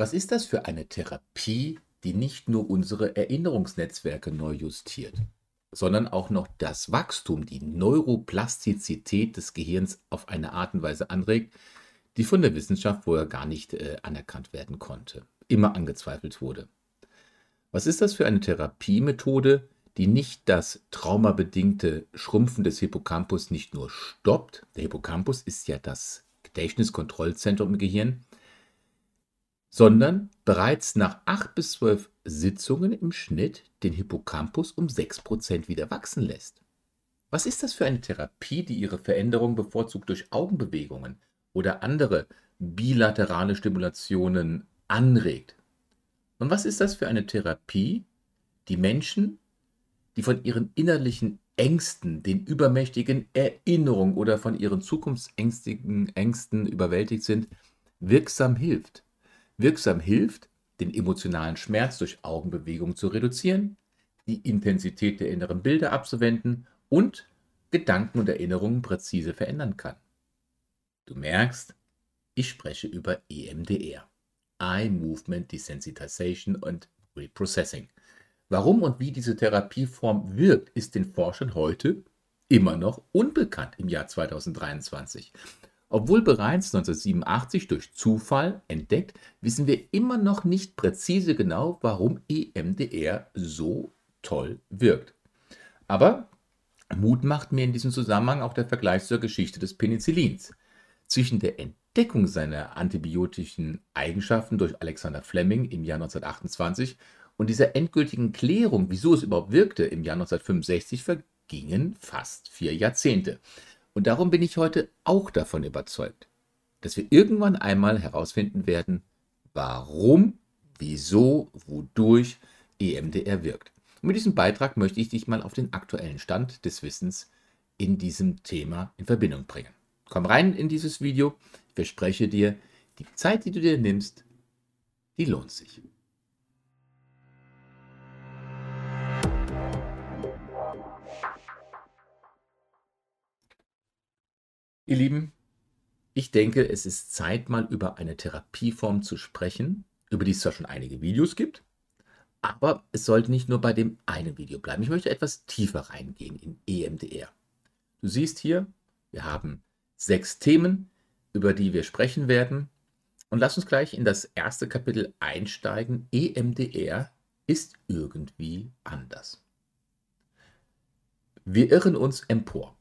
Was ist das für eine Therapie, die nicht nur unsere Erinnerungsnetzwerke neu justiert, sondern auch noch das Wachstum, die Neuroplastizität des Gehirns auf eine Art und Weise anregt, die von der Wissenschaft vorher gar nicht äh, anerkannt werden konnte, immer angezweifelt wurde. Was ist das für eine Therapiemethode, die nicht das traumabedingte Schrumpfen des Hippocampus nicht nur stoppt, der Hippocampus ist ja das Gedächtniskontrollzentrum im Gehirn, sondern bereits nach acht bis zwölf Sitzungen im Schnitt den Hippocampus um 6% wieder wachsen lässt. Was ist das für eine Therapie, die ihre Veränderung bevorzugt durch Augenbewegungen oder andere bilaterale Stimulationen anregt? Und was ist das für eine Therapie, die Menschen, die von ihren innerlichen Ängsten, den übermächtigen Erinnerungen oder von ihren zukunftsängstigen Ängsten überwältigt sind, wirksam hilft? Wirksam hilft, den emotionalen Schmerz durch Augenbewegung zu reduzieren, die Intensität der inneren Bilder abzuwenden und Gedanken und Erinnerungen präzise verändern kann. Du merkst, ich spreche über EMDR. Eye Movement Desensitization und Reprocessing. Warum und wie diese Therapieform wirkt, ist den Forschern heute immer noch unbekannt im Jahr 2023. Obwohl bereits 1987 durch Zufall entdeckt, wissen wir immer noch nicht präzise genau, warum EMDR so toll wirkt. Aber Mut macht mir in diesem Zusammenhang auch der Vergleich zur Geschichte des Penicillins. Zwischen der Entdeckung seiner antibiotischen Eigenschaften durch Alexander Fleming im Jahr 1928 und dieser endgültigen Klärung, wieso es überhaupt wirkte, im Jahr 1965 vergingen fast vier Jahrzehnte. Und darum bin ich heute auch davon überzeugt, dass wir irgendwann einmal herausfinden werden, warum, wieso, wodurch EMDR wirkt. Und mit diesem Beitrag möchte ich dich mal auf den aktuellen Stand des Wissens in diesem Thema in Verbindung bringen. Komm rein in dieses Video. Ich verspreche dir, die Zeit, die du dir nimmst, die lohnt sich. Ihr Lieben, ich denke, es ist Zeit, mal über eine Therapieform zu sprechen, über die es zwar schon einige Videos gibt, aber es sollte nicht nur bei dem einen Video bleiben. Ich möchte etwas tiefer reingehen in EMDR. Du siehst hier, wir haben sechs Themen, über die wir sprechen werden. Und lass uns gleich in das erste Kapitel einsteigen. EMDR ist irgendwie anders. Wir irren uns empor.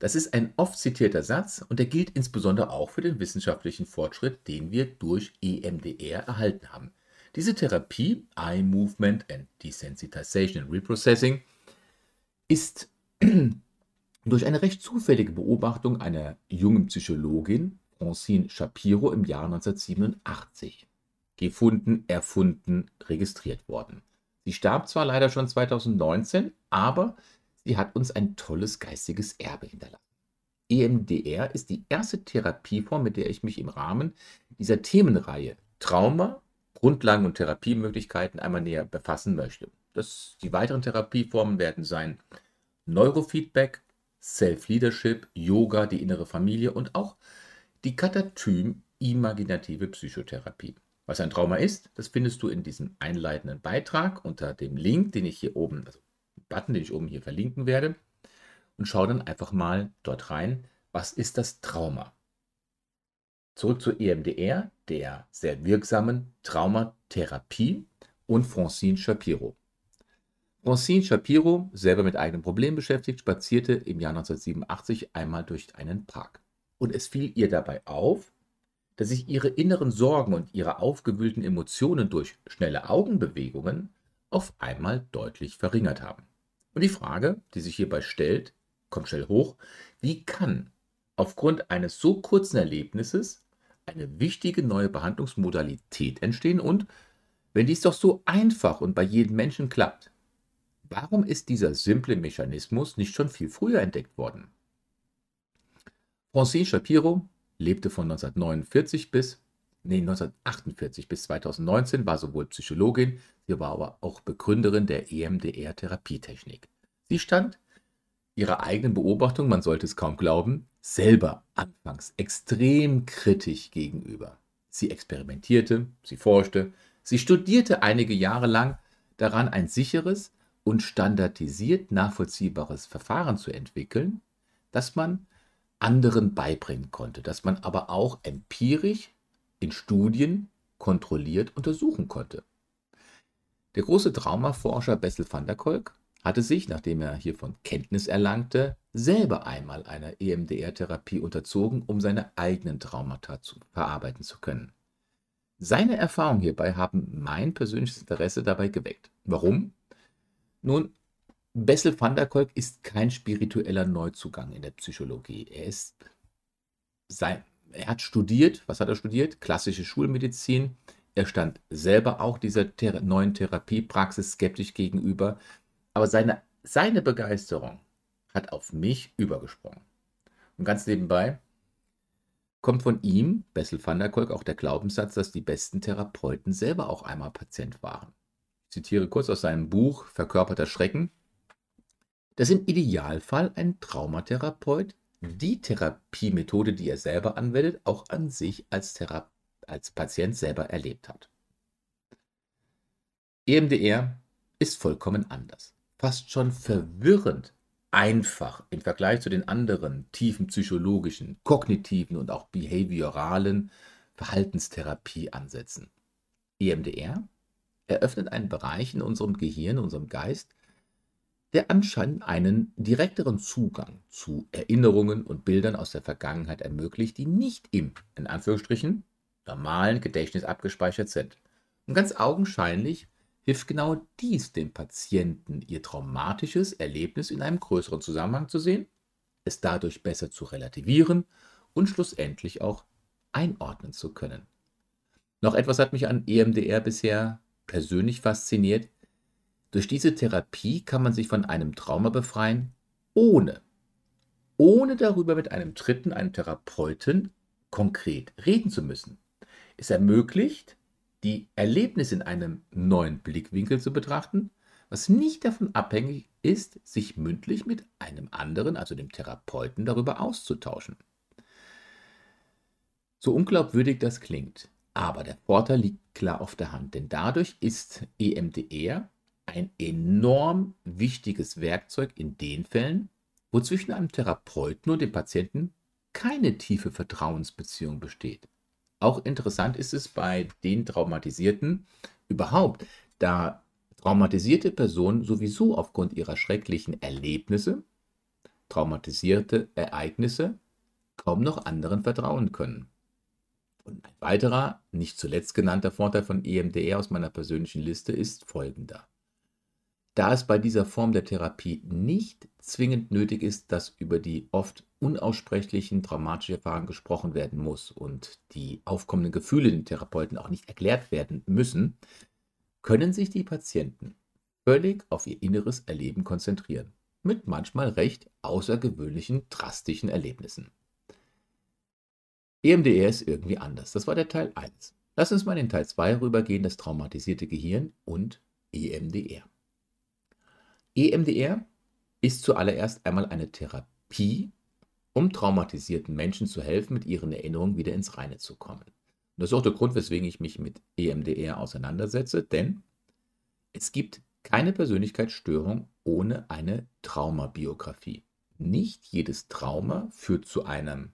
Das ist ein oft zitierter Satz und der gilt insbesondere auch für den wissenschaftlichen Fortschritt, den wir durch EMDR erhalten haben. Diese Therapie, Eye Movement and Desensitization and Reprocessing, ist durch eine recht zufällige Beobachtung einer jungen Psychologin, Francine Shapiro, im Jahr 1987 gefunden, erfunden, registriert worden. Sie starb zwar leider schon 2019, aber Sie hat uns ein tolles geistiges Erbe hinterlassen. EMDR ist die erste Therapieform, mit der ich mich im Rahmen dieser Themenreihe Trauma, Grundlagen und Therapiemöglichkeiten einmal näher befassen möchte. Das, die weiteren Therapieformen werden sein Neurofeedback, Self-Leadership, Yoga, die innere Familie und auch die Katatym-imaginative Psychotherapie. Was ein Trauma ist, das findest du in diesem einleitenden Beitrag unter dem Link, den ich hier oben, also Button, den ich oben hier verlinken werde. Und schau dann einfach mal dort rein, was ist das Trauma? Zurück zur EMDR, der sehr wirksamen Traumatherapie und Francine Shapiro. Francine Shapiro, selber mit eigenem Problem beschäftigt, spazierte im Jahr 1987 einmal durch einen Park. Und es fiel ihr dabei auf, dass sich ihre inneren Sorgen und ihre aufgewühlten Emotionen durch schnelle Augenbewegungen auf einmal deutlich verringert haben. Und die Frage, die sich hierbei stellt, kommt schnell hoch, wie kann aufgrund eines so kurzen Erlebnisses eine wichtige neue Behandlungsmodalität entstehen und wenn dies doch so einfach und bei jedem Menschen klappt, warum ist dieser simple Mechanismus nicht schon viel früher entdeckt worden? Francine Shapiro lebte von 1949 bis nee, 1948 bis 2019, war sowohl Psychologin, sie war aber auch Begründerin der EMDR-Therapietechnik. Sie stand ihrer eigenen Beobachtung, man sollte es kaum glauben, selber anfangs extrem kritisch gegenüber. Sie experimentierte, sie forschte, sie studierte einige Jahre lang daran, ein sicheres und standardisiert nachvollziehbares Verfahren zu entwickeln, das man anderen beibringen konnte, das man aber auch empirisch in Studien kontrolliert untersuchen konnte. Der große Traumaforscher Bessel van der Kolk hatte sich, nachdem er hiervon Kenntnis erlangte, selber einmal einer EMDR-Therapie unterzogen, um seine eigenen Traumata zu verarbeiten zu können. Seine Erfahrungen hierbei haben mein persönliches Interesse dabei geweckt. Warum? Nun, Bessel van der Kolk ist kein spiritueller Neuzugang in der Psychologie. Er ist sein, er hat studiert, was hat er studiert? Klassische Schulmedizin. Er stand selber auch dieser Thera neuen Therapiepraxis skeptisch gegenüber, aber seine, seine Begeisterung hat auf mich übergesprungen. Und ganz nebenbei kommt von ihm, Bessel van der Kolk, auch der Glaubenssatz, dass die besten Therapeuten selber auch einmal Patient waren. Ich zitiere kurz aus seinem Buch Verkörperter Schrecken. Dass im Idealfall ein Traumatherapeut die Therapiemethode, die er selber anwendet, auch an sich als, Thera als Patient selber erlebt hat. EMDR ist vollkommen anders fast schon verwirrend einfach im Vergleich zu den anderen tiefen psychologischen, kognitiven und auch behavioralen Verhaltenstherapieansätzen. EMDR eröffnet einen Bereich in unserem Gehirn, in unserem Geist, der anscheinend einen direkteren Zugang zu Erinnerungen und Bildern aus der Vergangenheit ermöglicht, die nicht im, in Anführungsstrichen, normalen Gedächtnis abgespeichert sind. Und ganz augenscheinlich hilft genau dies dem Patienten, ihr traumatisches Erlebnis in einem größeren Zusammenhang zu sehen, es dadurch besser zu relativieren und schlussendlich auch einordnen zu können. Noch etwas hat mich an EMDR bisher persönlich fasziniert. Durch diese Therapie kann man sich von einem Trauma befreien, ohne, ohne darüber mit einem Dritten, einem Therapeuten, konkret reden zu müssen. Es ermöglicht, die Erlebnisse in einem neuen Blickwinkel zu betrachten, was nicht davon abhängig ist, sich mündlich mit einem anderen, also dem Therapeuten, darüber auszutauschen. So unglaubwürdig das klingt, aber der Vorteil liegt klar auf der Hand, denn dadurch ist EMDR ein enorm wichtiges Werkzeug in den Fällen, wo zwischen einem Therapeuten und dem Patienten keine tiefe Vertrauensbeziehung besteht. Auch interessant ist es bei den Traumatisierten überhaupt, da traumatisierte Personen sowieso aufgrund ihrer schrecklichen Erlebnisse, traumatisierte Ereignisse, kaum noch anderen vertrauen können. Und ein weiterer, nicht zuletzt genannter Vorteil von EMDR aus meiner persönlichen Liste ist folgender. Da es bei dieser Form der Therapie nicht zwingend nötig ist, dass über die oft unaussprechlichen traumatischen Erfahrungen gesprochen werden muss und die aufkommenden Gefühle den Therapeuten auch nicht erklärt werden müssen, können sich die Patienten völlig auf ihr inneres Erleben konzentrieren, mit manchmal recht außergewöhnlichen, drastischen Erlebnissen. EMDR ist irgendwie anders. Das war der Teil 1. Lass uns mal in Teil 2 rübergehen, das traumatisierte Gehirn und EMDR. EMDR ist zuallererst einmal eine Therapie, um traumatisierten Menschen zu helfen, mit ihren Erinnerungen wieder ins Reine zu kommen. Und das ist auch der Grund, weswegen ich mich mit EMDR auseinandersetze, denn es gibt keine Persönlichkeitsstörung ohne eine Traumabiografie. Nicht jedes Trauma führt zu einer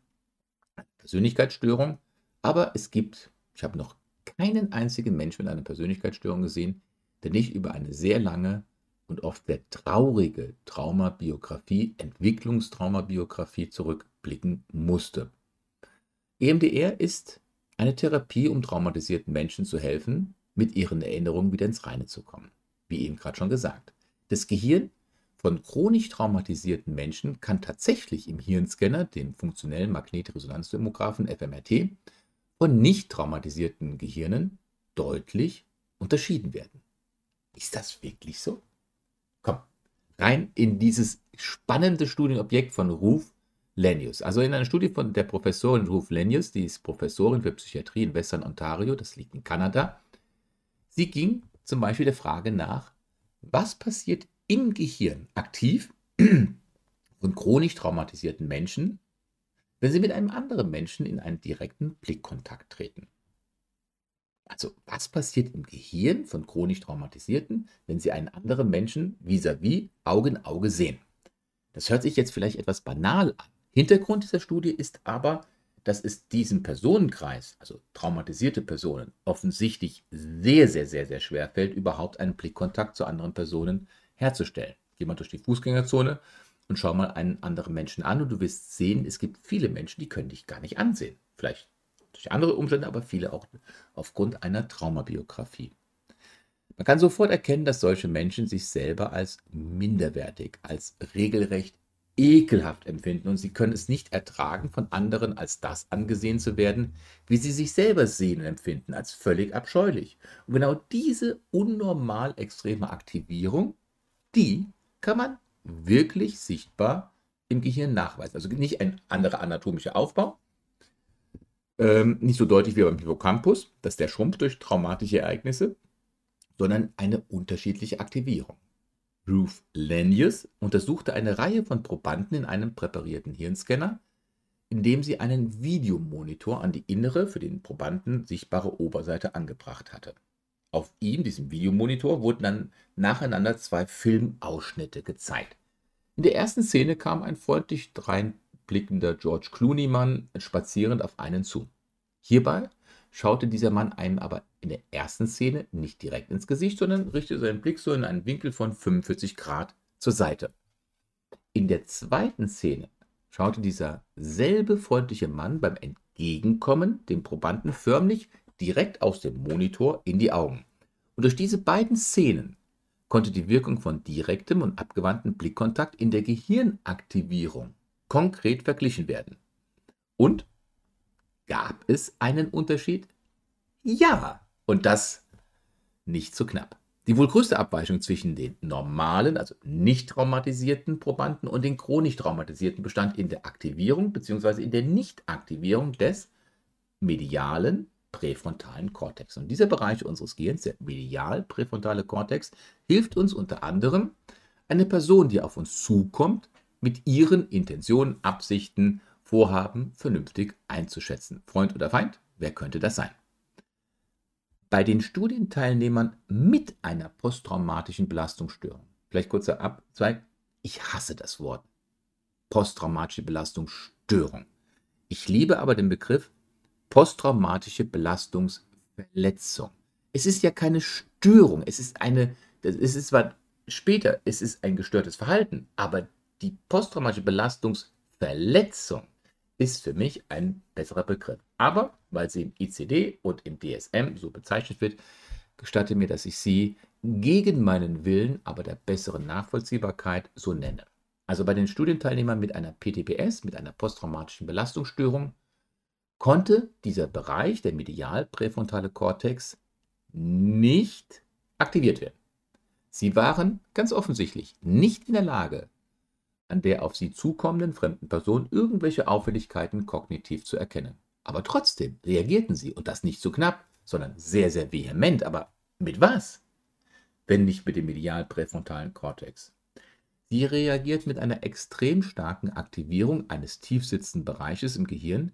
Persönlichkeitsstörung, aber es gibt, ich habe noch keinen einzigen Menschen mit einer Persönlichkeitsstörung gesehen, der nicht über eine sehr lange und oft sehr traurige Traumabiografie, Entwicklungstraumabiografie zurückblicken musste. EMDR ist eine Therapie, um traumatisierten Menschen zu helfen, mit ihren Erinnerungen wieder ins Reine zu kommen. Wie eben gerade schon gesagt. Das Gehirn von chronisch traumatisierten Menschen kann tatsächlich im Hirnscanner, dem funktionellen Magnetresonanztomographen fMRT, von nicht traumatisierten Gehirnen deutlich unterschieden werden. Ist das wirklich so? Rein in dieses spannende Studienobjekt von Ruth Lenius. Also in einer Studie von der Professorin Ruth Lenius, die ist Professorin für Psychiatrie in Western Ontario, das liegt in Kanada. Sie ging zum Beispiel der Frage nach, was passiert im Gehirn aktiv von chronisch traumatisierten Menschen, wenn sie mit einem anderen Menschen in einen direkten Blickkontakt treten. Also was passiert im Gehirn von chronisch Traumatisierten, wenn sie einen anderen Menschen vis-à-vis Auge in Auge sehen? Das hört sich jetzt vielleicht etwas banal an. Hintergrund dieser Studie ist aber, dass es diesem Personenkreis, also traumatisierte Personen, offensichtlich sehr, sehr, sehr, sehr schwer fällt, überhaupt einen Blickkontakt zu anderen Personen herzustellen. Geh mal durch die Fußgängerzone und schau mal einen anderen Menschen an und du wirst sehen, es gibt viele Menschen, die können dich gar nicht ansehen. Vielleicht durch andere Umstände, aber viele auch aufgrund einer Traumabiografie. Man kann sofort erkennen, dass solche Menschen sich selber als minderwertig, als regelrecht ekelhaft empfinden und sie können es nicht ertragen, von anderen als das angesehen zu werden, wie sie sich selber sehen und empfinden, als völlig abscheulich. Und genau diese unnormal extreme Aktivierung, die kann man wirklich sichtbar im Gehirn nachweisen. Also nicht ein anderer anatomischer Aufbau, ähm, nicht so deutlich wie beim Hippocampus, dass der schrumpft durch traumatische Ereignisse, sondern eine unterschiedliche Aktivierung. Ruth Lenius untersuchte eine Reihe von Probanden in einem präparierten Hirnscanner, indem sie einen Videomonitor an die innere, für den Probanden sichtbare Oberseite angebracht hatte. Auf ihm, diesem Videomonitor, wurden dann nacheinander zwei Filmausschnitte gezeigt. In der ersten Szene kam ein freundlich dreinblickender George Clooney-Mann spazierend auf einen zu. Hierbei schaute dieser Mann einem aber in der ersten Szene nicht direkt ins Gesicht, sondern richtete seinen Blick so in einen Winkel von 45 Grad zur Seite. In der zweiten Szene schaute dieser selbe freundliche Mann beim Entgegenkommen dem Probanden förmlich direkt aus dem Monitor in die Augen. Und durch diese beiden Szenen konnte die Wirkung von direktem und abgewandtem Blickkontakt in der Gehirnaktivierung konkret verglichen werden. Und gab es einen Unterschied? Ja, und das nicht so knapp. Die wohl größte Abweichung zwischen den normalen, also nicht traumatisierten Probanden und den chronisch traumatisierten bestand in der Aktivierung bzw. in der Nichtaktivierung des medialen präfrontalen Kortex. Und dieser Bereich unseres Gehirns, der medial-präfrontale Kortex, hilft uns unter anderem, eine Person, die auf uns zukommt, mit ihren Intentionen, Absichten, Vorhaben vernünftig einzuschätzen. Freund oder Feind? Wer könnte das sein? Bei den Studienteilnehmern mit einer posttraumatischen Belastungsstörung, vielleicht kurzer Abzweig, ich hasse das Wort posttraumatische Belastungsstörung. Ich liebe aber den Begriff posttraumatische Belastungsverletzung. Es ist ja keine Störung, es ist eine, es ist zwar später, es ist ein gestörtes Verhalten, aber die posttraumatische Belastungsverletzung ist für mich ein besserer Begriff. Aber weil sie im ICD und im DSM so bezeichnet wird, gestatte mir, dass ich sie gegen meinen Willen, aber der besseren Nachvollziehbarkeit so nenne. Also bei den Studienteilnehmern mit einer PTBS, mit einer posttraumatischen Belastungsstörung, konnte dieser Bereich, der medial-präfrontale Kortex, nicht aktiviert werden. Sie waren ganz offensichtlich nicht in der Lage, an der auf sie zukommenden fremden Person irgendwelche Auffälligkeiten kognitiv zu erkennen. Aber trotzdem reagierten sie, und das nicht zu knapp, sondern sehr, sehr vehement. Aber mit was? Wenn nicht mit dem medial-präfrontalen Kortex. Sie reagiert mit einer extrem starken Aktivierung eines tiefsitzenden Bereiches im Gehirn,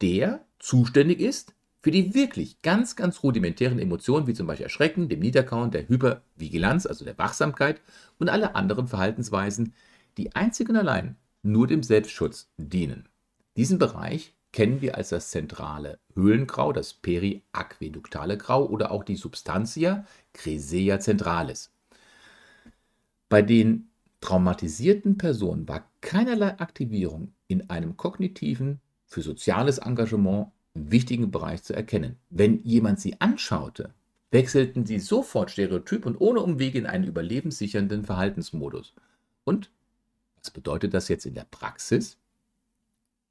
der zuständig ist für die wirklich ganz, ganz rudimentären Emotionen, wie zum Beispiel Erschrecken, dem Niederkauen, der Hypervigilanz, also der Wachsamkeit und alle anderen Verhaltensweisen, die einzig und allein nur dem Selbstschutz dienen. Diesen Bereich kennen wir als das zentrale Höhlengrau, das periaquäduktale Grau oder auch die Substantia cresea centralis. Bei den traumatisierten Personen war keinerlei Aktivierung in einem kognitiven für soziales Engagement wichtigen Bereich zu erkennen. Wenn jemand sie anschaute, wechselten sie sofort stereotyp und ohne Umwege in einen überlebenssichernden Verhaltensmodus. Und was bedeutet das jetzt in der Praxis?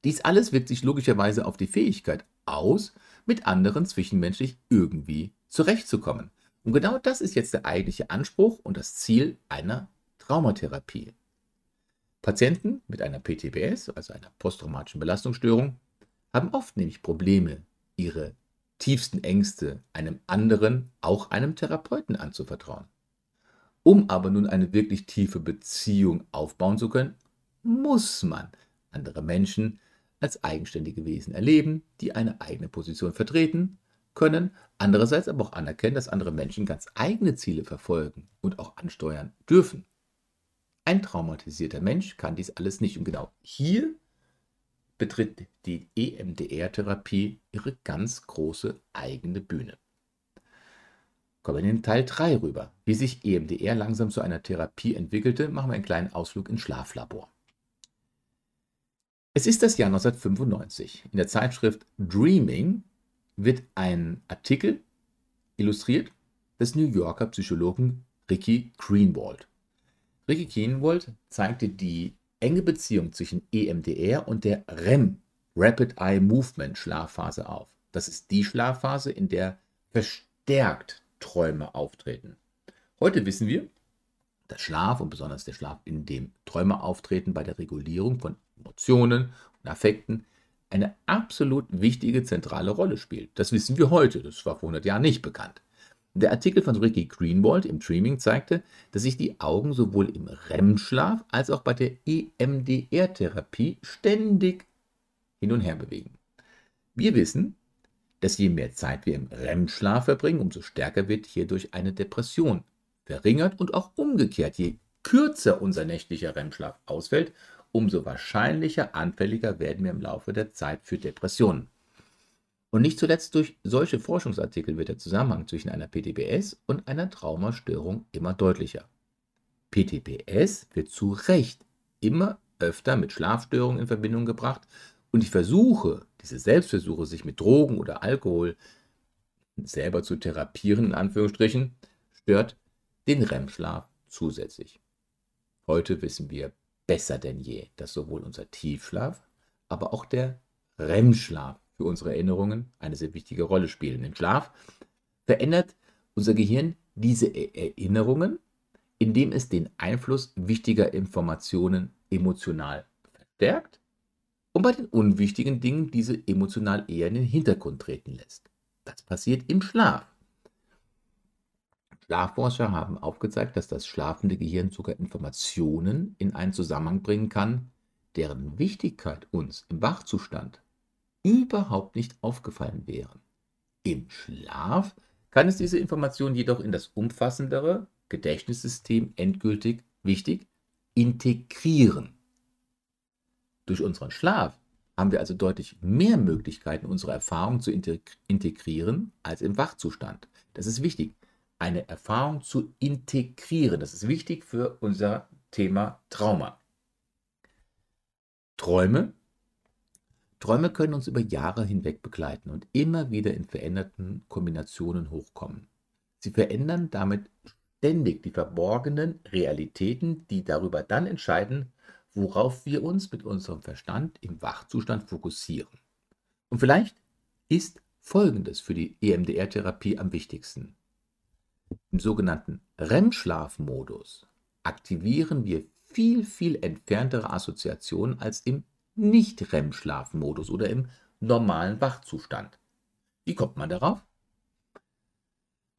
Dies alles wirkt sich logischerweise auf die Fähigkeit aus, mit anderen zwischenmenschlich irgendwie zurechtzukommen. Und genau das ist jetzt der eigentliche Anspruch und das Ziel einer Traumatherapie. Patienten mit einer PTBS, also einer posttraumatischen Belastungsstörung, haben oft nämlich Probleme, ihre tiefsten Ängste einem anderen, auch einem Therapeuten anzuvertrauen. Um aber nun eine wirklich tiefe Beziehung aufbauen zu können, muss man andere Menschen als eigenständige Wesen erleben, die eine eigene Position vertreten, können, andererseits aber auch anerkennen, dass andere Menschen ganz eigene Ziele verfolgen und auch ansteuern dürfen. Ein traumatisierter Mensch kann dies alles nicht und genau hier betritt die EMDR-Therapie ihre ganz große eigene Bühne. Kommen wir in Teil 3 rüber. Wie sich EMDR langsam zu einer Therapie entwickelte, machen wir einen kleinen Ausflug ins Schlaflabor. Es ist das Jahr 1995. In der Zeitschrift Dreaming wird ein Artikel illustriert des New Yorker Psychologen Ricky Greenwald. Ricky Greenwald zeigte die enge Beziehung zwischen EMDR und der REM, Rapid Eye Movement Schlafphase auf. Das ist die Schlafphase, in der verstärkt Träume auftreten. Heute wissen wir, dass Schlaf und besonders der Schlaf, in dem Träume auftreten, bei der Regulierung von Emotionen und Affekten eine absolut wichtige zentrale Rolle spielt. Das wissen wir heute, das war vor 100 Jahren nicht bekannt. Der Artikel von Ricky Greenwald im Dreaming zeigte, dass sich die Augen sowohl im REM-Schlaf als auch bei der EMDR-Therapie ständig hin und her bewegen. Wir wissen, dass je mehr Zeit wir im REM-Schlaf verbringen, umso stärker wird hierdurch eine Depression verringert und auch umgekehrt. Je kürzer unser nächtlicher REM-Schlaf ausfällt, umso wahrscheinlicher anfälliger werden wir im Laufe der Zeit für Depressionen. Und nicht zuletzt durch solche Forschungsartikel wird der Zusammenhang zwischen einer PTBS und einer Traumastörung immer deutlicher. PTBS wird zu Recht immer öfter mit Schlafstörungen in Verbindung gebracht und die Versuche, diese Selbstversuche, sich mit Drogen oder Alkohol selber zu therapieren, in Anführungsstrichen, stört den REM-Schlaf zusätzlich. Heute wissen wir besser denn je, dass sowohl unser Tiefschlaf, aber auch der REM-Schlaf für unsere Erinnerungen eine sehr wichtige Rolle spielen. Im Schlaf verändert unser Gehirn diese e- Erinnerungen, indem es den Einfluss wichtiger Informationen emotional verstärkt und bei den unwichtigen Dingen diese emotional eher in den Hintergrund treten lässt. Das passiert im Schlaf. Schlafforscher haben aufgezeigt, dass das schlafende Gehirn sogar Informationen in einen Zusammenhang bringen kann, deren Wichtigkeit uns im Wachzustand überhaupt nicht aufgefallen wären. Im Schlaf kann es diese Informationen jedoch in das umfassendere Gedächtnissystem endgültig wichtig integrieren. Durch unseren Schlaf haben wir also deutlich mehr Möglichkeiten, unsere Erfahrungen zu integrieren als im Wachzustand. Das ist wichtig, eine Erfahrung zu integrieren. Das ist wichtig für unser Thema Trauma. Träume Träume können uns über Jahre hinweg begleiten und immer wieder in veränderten Kombinationen hochkommen. Sie verändern damit ständig die verborgenen Realitäten, die darüber dann entscheiden, worauf wir uns mit unserem Verstand im Wachzustand fokussieren. Und vielleicht ist Folgendes für die EMDR-Therapie am wichtigsten. Im sogenannten REM-Schlafmodus aktivieren wir viel, viel entferntere Assoziationen als im nicht-REM-Schlafmodus oder im normalen Wachzustand. Wie kommt man darauf?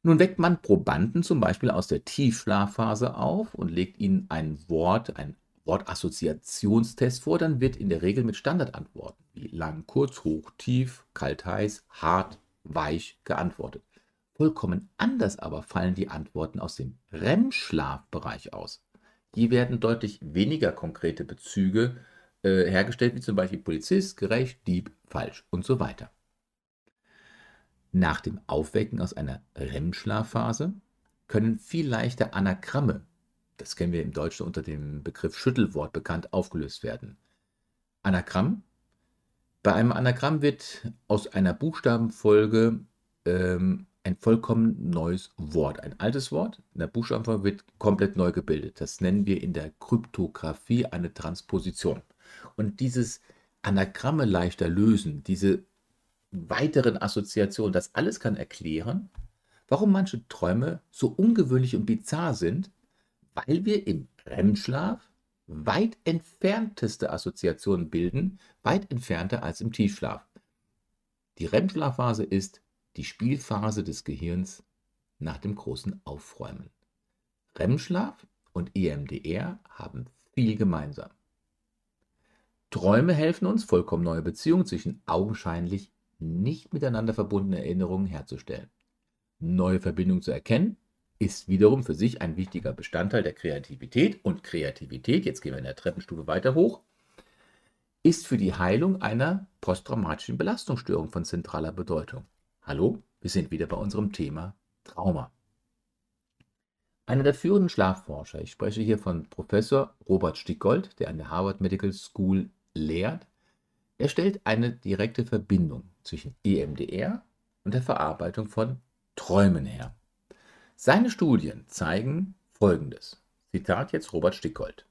Nun weckt man Probanden zum Beispiel aus der Tiefschlafphase auf und legt ihnen ein Wort, ein Wortassoziationstest vor, dann wird in der Regel mit Standardantworten wie lang, kurz, hoch, tief, kalt, heiß, hart, weich geantwortet. Vollkommen anders aber fallen die Antworten aus dem REM-Schlafbereich aus. Hier werden deutlich weniger konkrete Bezüge äh, hergestellt, wie zum Beispiel Polizist, gerecht, Dieb, falsch und so weiter. Nach dem Aufwecken aus einer REM-Schlafphase können viel leichter Anagramme, das kennen wir im Deutschen unter dem Begriff Schüttelwort bekannt, aufgelöst werden. Anagramm. Bei einem Anagramm wird aus einer Buchstabenfolge ähm, ein vollkommen neues Wort, ein altes Wort. In der Buchstabenfolge wird komplett neu gebildet. Das nennen wir in der Kryptographie eine Transposition. Und dieses Anagramme leichter lösen, diese weiteren Assoziationen, das alles kann erklären, warum manche Träume so ungewöhnlich und bizarr sind, weil wir im REM-Schlaf weit entfernteste Assoziationen bilden, weit entfernter als im Tiefschlaf. Die REM-Schlafphase ist die Spielphase des Gehirns nach dem großen Aufräumen. REM-Schlaf und EMDR haben viel gemeinsam. Träume helfen uns, vollkommen neue Beziehungen zwischen augenscheinlich nicht miteinander verbundene Erinnerungen herzustellen. Neue Verbindungen zu erkennen ist wiederum für sich ein wichtiger Bestandteil der Kreativität und Kreativität, jetzt gehen wir in der Treppenstufe weiter hoch, ist für die Heilung einer posttraumatischen Belastungsstörung von zentraler Bedeutung. Hallo, wir sind wieder bei unserem Thema Trauma. Einer der führenden Schlafforscher, ich spreche hier von Professor Robert Stickgold, der an der Harvard Medical School lehrt, er stellt eine direkte Verbindung zwischen EMDR und der Verarbeitung von Träumen her. Seine Studien zeigen Folgendes. Zitat jetzt Robert Stickgold.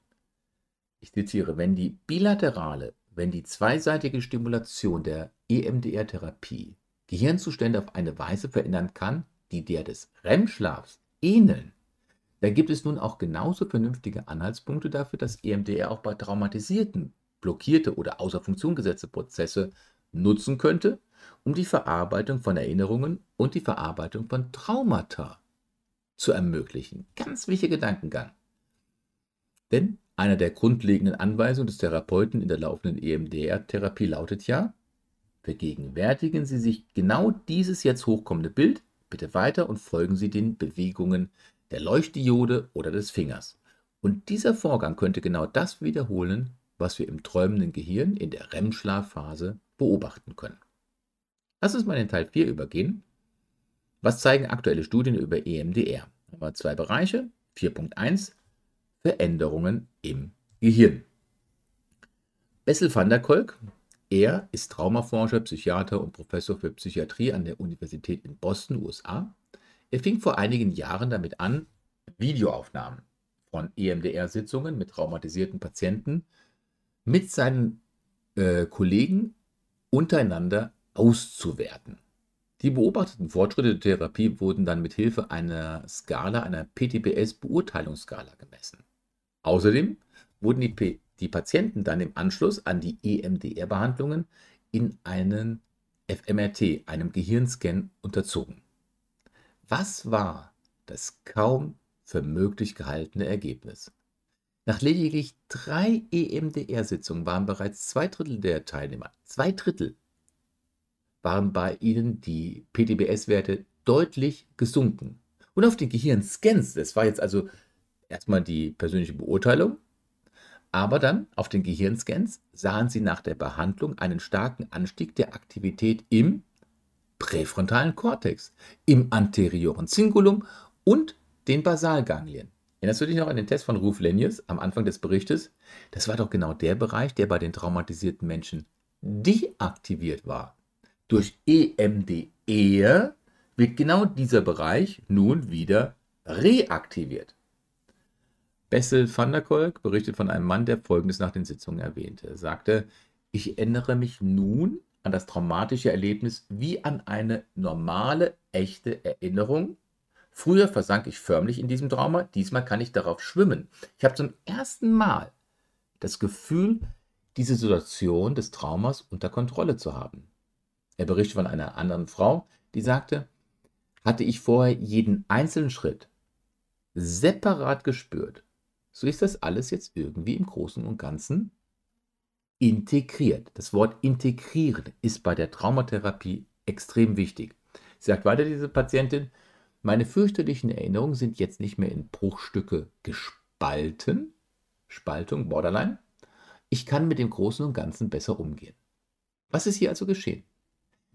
Ich zitiere, wenn die bilaterale, wenn die zweiseitige Stimulation der EMDR-Therapie Gehirnzustände auf eine Weise verändern kann, die der des REM-Schlafs ähneln, da gibt es nun auch genauso vernünftige Anhaltspunkte dafür, dass EMDR auch bei traumatisierten, blockierte oder außer Funktion gesetzte Prozesse nutzen könnte, um die Verarbeitung von Erinnerungen und die Verarbeitung von Traumata zu ermöglichen. Ganz wichtiger Gedankengang. Denn einer der grundlegenden Anweisungen des Therapeuten in der laufenden EMDR-Therapie lautet ja, vergegenwärtigen Sie sich genau dieses jetzt hochkommende Bild bitte weiter und folgen Sie den Bewegungen der Leuchtdiode oder des Fingers. Und dieser Vorgang könnte genau das wiederholen, was wir im träumenden Gehirn in der REM-Schlafphase beobachten können. Lass uns mal in Teil 4 übergehen. Was zeigen aktuelle Studien über EMDR? Haben zwei Bereiche. 4.1 Veränderungen im Gehirn. Bessel van der Kolk, er ist Traumaforscher, Psychiater und Professor für Psychiatrie an der Universität in Boston, USA. Er fing vor einigen Jahren damit an, Videoaufnahmen von EMDR-Sitzungen mit traumatisierten Patienten mit seinen äh, Kollegen untereinander auszuwerten. Die beobachteten Fortschritte der Therapie wurden dann mit Hilfe einer Skala, einer PTBS-Beurteilungsskala gemessen. Außerdem wurden die, die Patienten dann im Anschluss an die EMDR-Behandlungen in einen fMRT, einem Gehirnscan, unterzogen. Was war das kaum für möglich gehaltene Ergebnis? Nach lediglich drei EMDR-Sitzungen waren bereits zwei Drittel der Teilnehmer, zwei Drittel, waren bei ihnen die PTBS-Werte deutlich gesunken. Und auf den Gehirnscans, das war jetzt also erstmal die persönliche Beurteilung, aber dann auf den Gehirnscans sahen sie nach der Behandlung einen starken Anstieg der Aktivität im präfrontalen Kortex, im anterioren Cingulum und den Basalganglien. Erinnerst du dich noch an den Test von Ruf Lenius am Anfang des Berichtes? Das war doch genau der Bereich, der bei den traumatisierten Menschen deaktiviert war. Durch EMDR wird genau dieser Bereich nun wieder reaktiviert. Bessel van der Kolk berichtet von einem Mann, der Folgendes nach den Sitzungen erwähnte. Er sagte, ich erinnere mich nun an das traumatische Erlebnis wie an eine normale, echte Erinnerung. Früher versank ich förmlich in diesem Trauma, diesmal kann ich darauf schwimmen. Ich habe zum ersten Mal das Gefühl, diese Situation des Traumas unter Kontrolle zu haben. Er berichtet von einer anderen Frau, die sagte, hatte ich vorher jeden einzelnen Schritt separat gespürt, so ist das alles jetzt irgendwie im Großen und Ganzen integriert. Das Wort integrieren ist bei der Traumatherapie extrem wichtig. Sagt weiter diese Patientin, meine fürchterlichen Erinnerungen sind jetzt nicht mehr in Bruchstücke gespalten, Spaltung, Borderline. Ich kann mit dem Großen und Ganzen besser umgehen. Was ist hier also geschehen?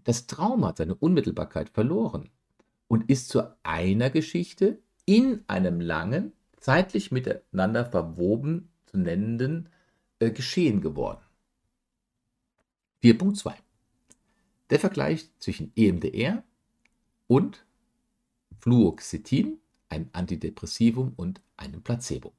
Das Trauma hat seine Unmittelbarkeit verloren und ist zu einer Geschichte in einem langen, zeitlich miteinander verwoben zu nennenden äh, Geschehen geworden. 4.2 Der Vergleich zwischen EMDR und Fluoxetin, ein Antidepressivum und einem Placebo.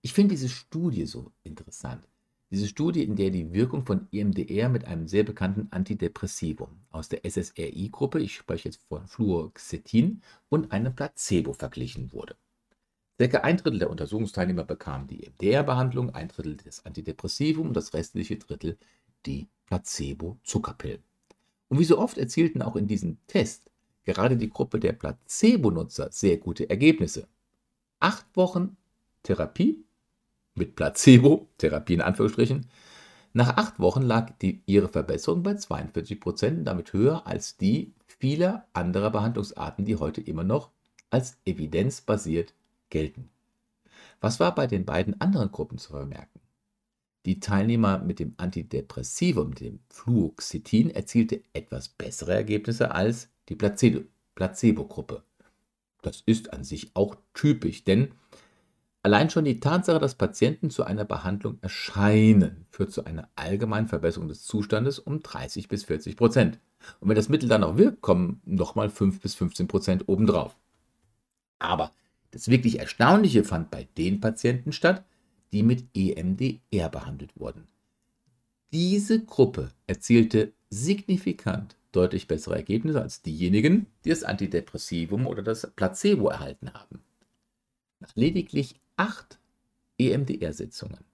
Ich finde diese Studie so interessant. Diese Studie, in der die Wirkung von EMDR mit einem sehr bekannten Antidepressivum aus der SSRI-Gruppe, ich spreche jetzt von Fluoxetin, und einem Placebo verglichen wurde. Circa ein Drittel der Untersuchungsteilnehmer bekamen die EMDR-Behandlung, ein Drittel das Antidepressivum und das restliche Drittel die Placebo-Zuckerpillen. Und wie so oft erzielten auch in diesem Test gerade die Gruppe der Placebo-Nutzer sehr gute Ergebnisse. Acht Wochen Therapie mit Placebo, Therapie in Anführungsstrichen, Nach acht Wochen lag die, ihre Verbesserung bei 42 Prozent, damit höher als die vieler anderer Behandlungsarten, die heute immer noch als evidenzbasiert gelten. Was war bei den beiden anderen Gruppen zu vermerken? Die Teilnehmer mit dem Antidepressivum, dem Fluoxetin, erzielte etwas bessere Ergebnisse als die Placebo-Gruppe. Das ist an sich auch typisch, denn allein schon die Tatsache, dass Patienten zu einer Behandlung erscheinen, führt zu einer allgemeinen Verbesserung des Zustandes um 30 bis 40 Prozent. Und wenn das Mittel dann auch wirkt, kommen nochmal 5 bis 15 Prozent obendrauf. Aber das wirklich Erstaunliche fand bei den Patienten statt, die mit EMDR behandelt wurden. Diese Gruppe erzielte signifikant deutlich bessere Ergebnisse als diejenigen, die das Antidepressivum oder das Placebo erhalten haben. Nach lediglich acht EMDR-Sitzungen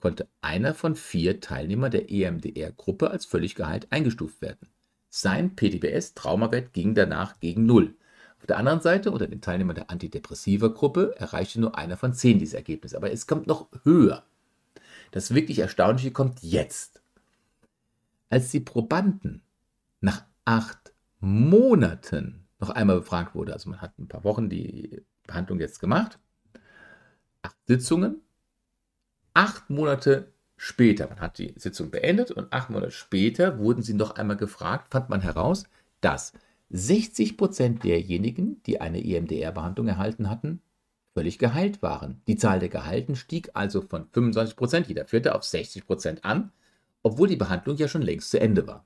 konnte einer von vier Teilnehmern der EMDR-Gruppe als völlig geheilt eingestuft werden. Sein PTBS-Traumawert ging danach gegen Null. Auf der anderen Seite, unter den Teilnehmern der Antidepressiva-Gruppe, erreichte nur einer von zehn dieses Ergebnis. Aber es kommt noch höher. Das wirklich Erstaunliche kommt jetzt. Als die Probanden nach acht Monaten noch einmal befragt wurde, also man hat ein paar Wochen die Behandlung jetzt gemacht, acht Sitzungen, acht Monate später, man hat die Sitzung beendet und acht Monate später wurden sie noch einmal gefragt, fand man heraus, dass 60 Prozent derjenigen, die eine EMDR-Behandlung erhalten hatten, völlig geheilt waren. Die Zahl der Gehalten stieg also von 25 Prozent, jeder vierte, auf 60 Prozent an, obwohl die Behandlung ja schon längst zu Ende war.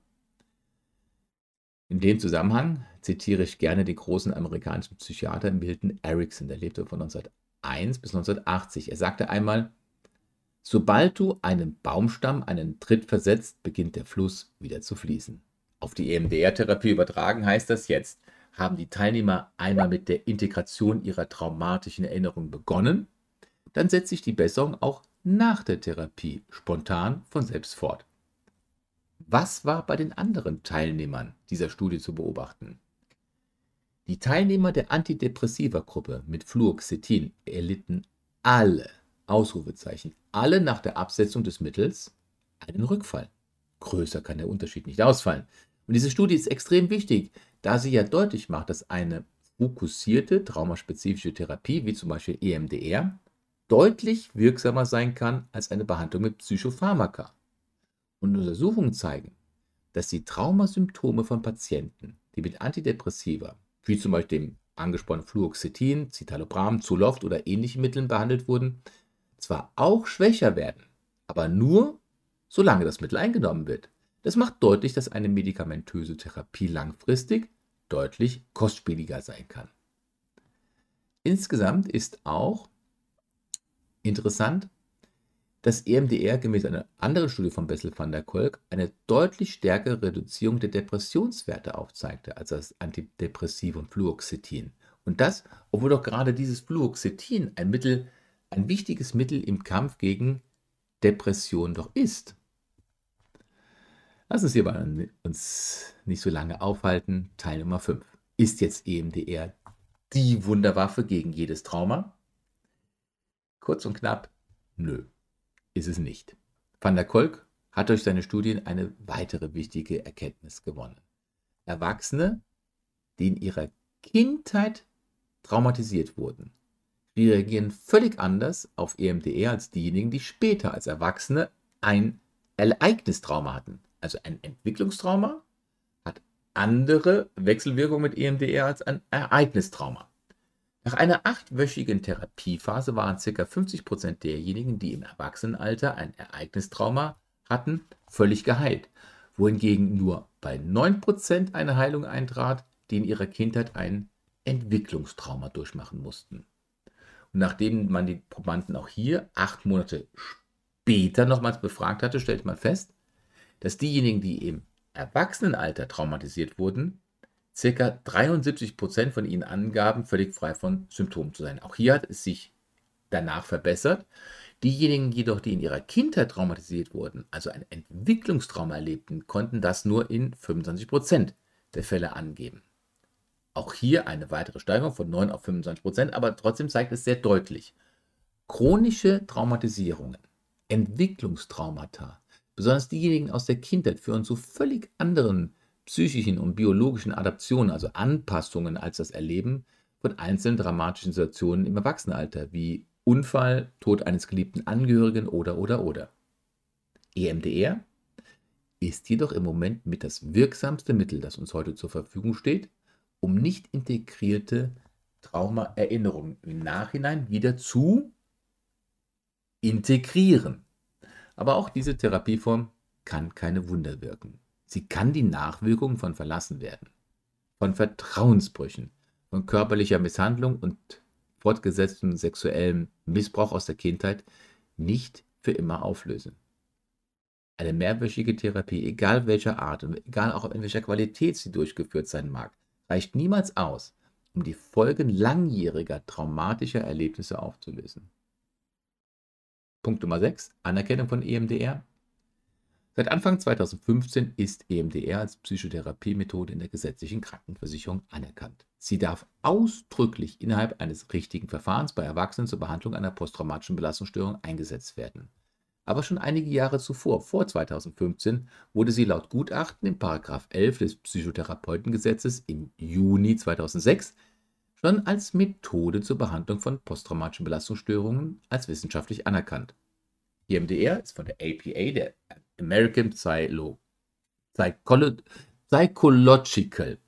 In dem Zusammenhang zitiere ich gerne den großen amerikanischen Psychiater Milton Erickson, der lebte von 1901 bis 1980. Er sagte einmal, sobald du einem Baumstamm einen Tritt versetzt, beginnt der Fluss wieder zu fließen. Auf die EMDR-Therapie übertragen heißt das jetzt, haben die Teilnehmer einmal mit der Integration ihrer traumatischen Erinnerungen begonnen, dann setzt sich die Besserung auch nach der Therapie spontan von selbst fort. Was war bei den anderen Teilnehmern dieser Studie zu beobachten? Die Teilnehmer der Antidepressiva-Gruppe mit Fluoxetin erlitten alle, Ausrufezeichen, alle nach der Absetzung des Mittels einen Rückfall. Größer kann der Unterschied nicht ausfallen. Und diese Studie ist extrem wichtig, da sie ja deutlich macht, dass eine fokussierte traumaspezifische Therapie, wie zum Beispiel EMDR, deutlich wirksamer sein kann als eine Behandlung mit Psychopharmaka. Und Untersuchungen zeigen, dass die Traumasymptome von Patienten, die mit Antidepressiva, wie zum Beispiel dem angesprochenen Fluoxetin, Citalopram, Zoloft oder ähnlichen Mitteln behandelt wurden, zwar auch schwächer werden, aber nur, solange das Mittel eingenommen wird. Das macht deutlich, dass eine medikamentöse Therapie langfristig deutlich kostspieliger sein kann. Insgesamt ist auch interessant, dass EMDR gemäß einer anderen Studie von Bessel van der Kolk eine deutlich stärkere Reduzierung der Depressionswerte aufzeigte als das Antidepressivum Fluoxetin. Und das, obwohl doch gerade dieses Fluoxetin ein Mittel, ein wichtiges Mittel im Kampf gegen Depression doch ist. Lass uns hier mal uns nicht so lange aufhalten. Teil Nummer 5. Ist jetzt EMDR die Wunderwaffe gegen jedes Trauma? Kurz und knapp, nö, ist es nicht. Van der Kolk hat durch seine Studien eine weitere wichtige Erkenntnis gewonnen. Erwachsene, die in ihrer Kindheit traumatisiert wurden, reagieren völlig anders auf EMDR als diejenigen, die später als Erwachsene ein Ereignistrauma hatten also ein Entwicklungstrauma, hat andere Wechselwirkungen mit EMDR als ein Ereignistrauma. Nach einer achtwöchigen Therapiephase waren ca. 50% derjenigen, die im Erwachsenenalter ein Ereignistrauma hatten, völlig geheilt, wohingegen nur bei 9% eine Heilung eintrat, die in ihrer Kindheit ein Entwicklungstrauma durchmachen mussten. Und nachdem man die Probanden auch hier acht Monate später nochmals befragt hatte, stellte man fest, dass diejenigen, die im Erwachsenenalter traumatisiert wurden, ca. 73 Prozent von ihnen angaben, völlig frei von Symptomen zu sein. Auch hier hat es sich danach verbessert. Diejenigen jedoch, die in ihrer Kindheit traumatisiert wurden, also ein Entwicklungstrauma erlebten, konnten das nur in 25 Prozent der Fälle angeben. Auch hier eine weitere Steigerung von 9 auf 25 Prozent, aber trotzdem zeigt es sehr deutlich, chronische Traumatisierungen, Entwicklungstraumata Besonders diejenigen aus der Kindheit führen zu völlig anderen psychischen und biologischen Adaptionen, also Anpassungen, als das Erleben von einzelnen dramatischen Situationen im Erwachsenenalter, wie Unfall, Tod eines geliebten Angehörigen oder oder oder. EMDR ist jedoch im Moment mit das wirksamste Mittel, das uns heute zur Verfügung steht, um nicht integrierte Traumaerinnerungen im Nachhinein wieder zu integrieren. Aber auch diese Therapieform kann keine Wunder wirken. Sie kann die Nachwirkungen von Verlassenwerden, von Vertrauensbrüchen, von körperlicher Misshandlung und fortgesetztem sexuellem Missbrauch aus der Kindheit nicht für immer auflösen. Eine mehrwöchige Therapie, egal welcher Art und egal auch in welcher Qualität sie durchgeführt sein mag, reicht niemals aus, um die Folgen langjähriger traumatischer Erlebnisse aufzulösen. Punkt Nummer 6. Anerkennung von EMDR. Seit Anfang 2015 ist EMDR als Psychotherapiemethode in der gesetzlichen Krankenversicherung anerkannt. Sie darf ausdrücklich innerhalb eines richtigen Verfahrens bei Erwachsenen zur Behandlung einer posttraumatischen Belastungsstörung eingesetzt werden. Aber schon einige Jahre zuvor, vor 2015, wurde sie laut Gutachten in 11 des Psychotherapeutengesetzes im Juni 2006 schon als Methode zur Behandlung von posttraumatischen Belastungsstörungen als wissenschaftlich anerkannt. EMDR ist von der APA, der American Psylo Psycholo Psychological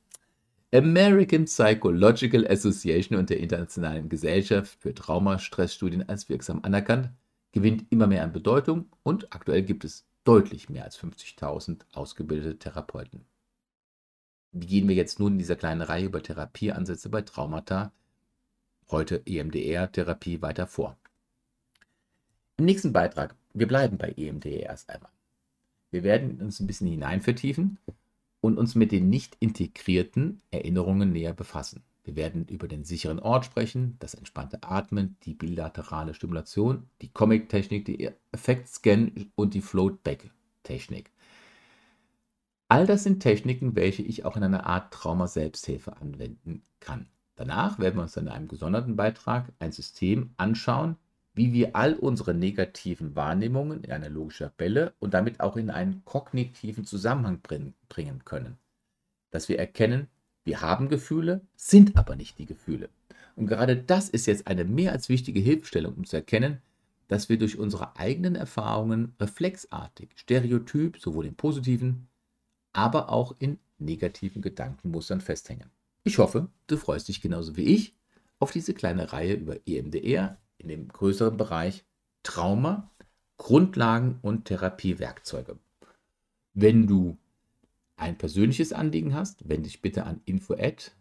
American Psychological Association und der Internationalen Gesellschaft für Traumastressstudien als wirksam anerkannt gewinnt immer mehr an Bedeutung und aktuell gibt es deutlich mehr als 50.000 ausgebildete Therapeuten. Wie gehen wir jetzt nun in dieser kleinen Reihe über Therapieansätze bei Traumata, heute EMDR-Therapie, weiter vor? Im nächsten Beitrag, wir bleiben bei EMDR erst einmal. Wir werden uns ein bisschen hinein vertiefen und uns mit den nicht integrierten Erinnerungen näher befassen. Wir werden über den sicheren Ort sprechen, das entspannte Atmen, die bilaterale Stimulation, die Comic-Technik, die Effektscan und die Float-Back-Technik. All das sind Techniken, welche ich auch in einer Art Trauma-Selbsthilfe anwenden kann. Danach werden wir uns in einem gesonderten Beitrag ein System anschauen, wie wir all unsere negativen Wahrnehmungen in eine logische Tabelle und damit auch in einen kognitiven Zusammenhang bringen können. Dass wir erkennen, wir haben Gefühle, sind aber nicht die Gefühle. Und gerade das ist jetzt eine mehr als wichtige Hilfestellung, um zu erkennen, dass wir durch unsere eigenen Erfahrungen reflexartig, stereotyp, sowohl in positiven, aber auch in negativen Gedankenmustern festhängen. Ich hoffe, du freust dich genauso wie ich auf diese kleine Reihe über EMDR in dem größeren Bereich Trauma, Grundlagen und Therapiewerkzeuge. Wenn du ein persönliches Anliegen hast, wende dich bitte an info at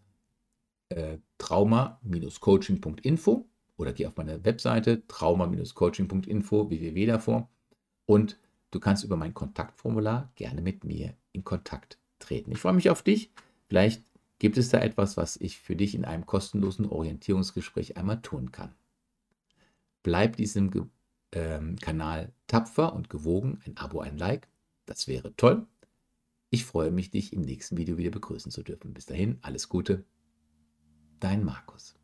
äh, trauma-coaching.info oder geh auf meine Webseite trauma-coaching.info www davor und du kannst über mein Kontaktformular gerne mit mir in Kontakt treten. Ich freue mich auf dich. Vielleicht gibt es da etwas, was ich für dich in einem kostenlosen Orientierungsgespräch einmal tun kann. Bleib diesem ähm, Kanal tapfer und gewogen. Ein Abo, ein Like, das wäre toll. Ich freue mich, dich im nächsten Video wieder begrüßen zu dürfen. Bis dahin, alles Gute. Dein Markus.